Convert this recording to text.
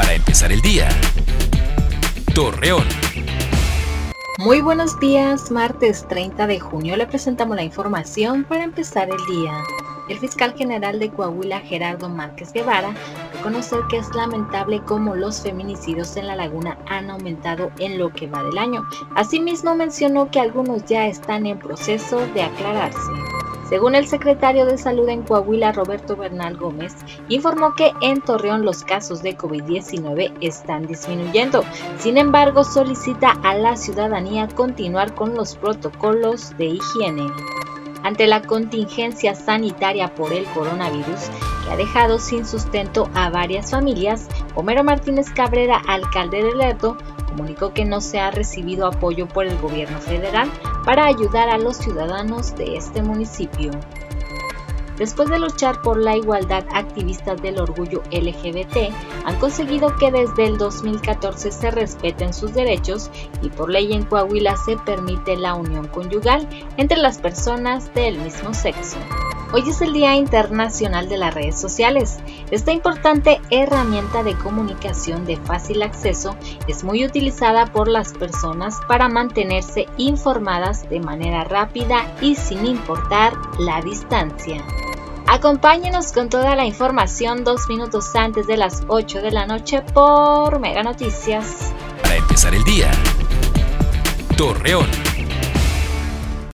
para empezar el día. Torreón. Muy buenos días, martes 30 de junio le presentamos la información para empezar el día. El fiscal general de Coahuila, Gerardo Márquez Guevara, reconocer que es lamentable cómo los feminicidios en la laguna han aumentado en lo que va del año. Asimismo mencionó que algunos ya están en proceso de aclararse. Según el secretario de Salud en Coahuila, Roberto Bernal Gómez, informó que en Torreón los casos de COVID-19 están disminuyendo. Sin embargo, solicita a la ciudadanía continuar con los protocolos de higiene. Ante la contingencia sanitaria por el coronavirus, que ha dejado sin sustento a varias familias, Homero Martínez Cabrera, alcalde de Lerdo, comunicó que no se ha recibido apoyo por el gobierno federal para ayudar a los ciudadanos de este municipio. Después de luchar por la igualdad, activistas del orgullo LGBT han conseguido que desde el 2014 se respeten sus derechos y por ley en Coahuila se permite la unión conyugal entre las personas del mismo sexo. Hoy es el Día Internacional de las Redes Sociales. Esta importante herramienta de comunicación de fácil acceso es muy utilizada por las personas para mantenerse informadas de manera rápida y sin importar la distancia. Acompáñenos con toda la información dos minutos antes de las 8 de la noche por Mega Noticias. Para empezar el día, Torreón.